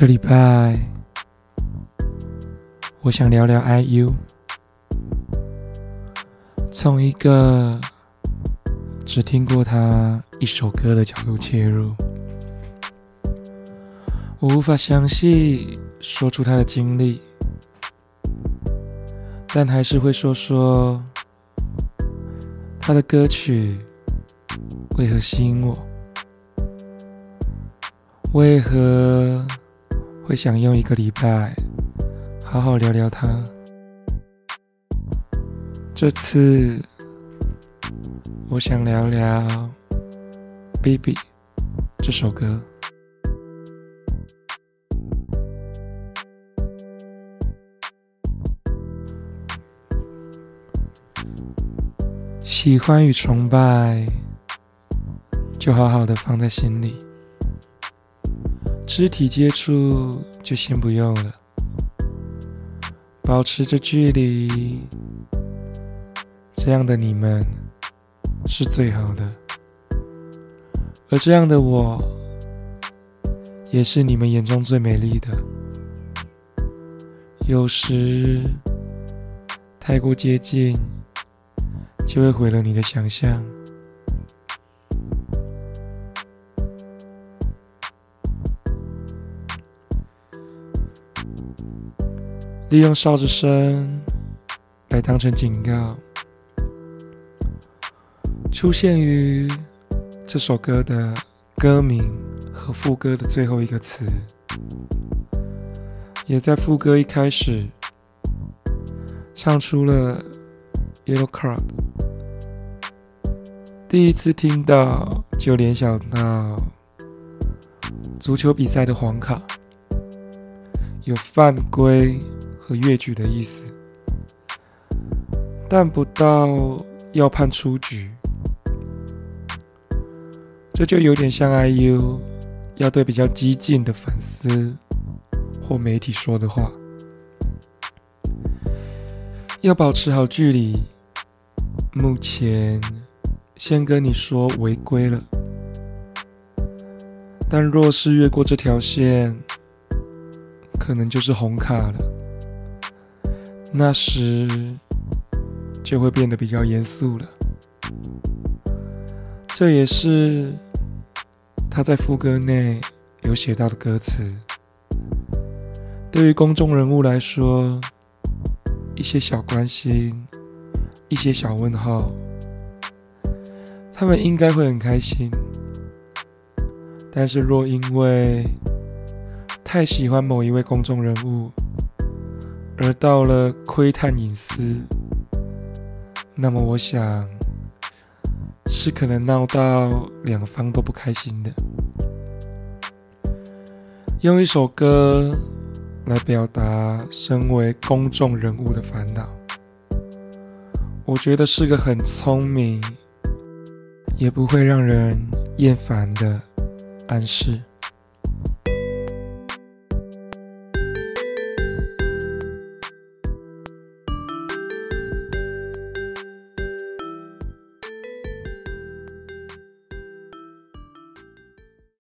这礼拜，我想聊聊 IU，从一个只听过他一首歌的角度切入。我无法详细说出他的经历，但还是会说说他的歌曲为何吸引我，为何会想用一个礼拜好好聊聊他。这次我想聊聊《Baby》这首歌。喜欢与崇拜，就好好的放在心里；肢体接触就先不用了，保持着距离。这样的你们是最好的，而这样的我，也是你们眼中最美丽的。有时太过接近。就会毁了你的想象。利用哨子声来当成警告，出现于这首歌的歌名和副歌的最后一个词，也在副歌一开始唱出了 Yellow Card。第一次听到，就联想到足球比赛的黄卡，有犯规和越矩的意思，但不到要判出局。这就有点像 IU 要对比较激进的粉丝或媒体说的话，要保持好距离。目前。先跟你说违规了，但若是越过这条线，可能就是红卡了。那时就会变得比较严肃了。这也是他在副歌内有写到的歌词。对于公众人物来说，一些小关心，一些小问号。他们应该会很开心，但是若因为太喜欢某一位公众人物，而到了窥探隐私，那么我想是可能闹到两方都不开心的。用一首歌来表达身为公众人物的烦恼，我觉得是个很聪明。也不会让人厌烦的暗示。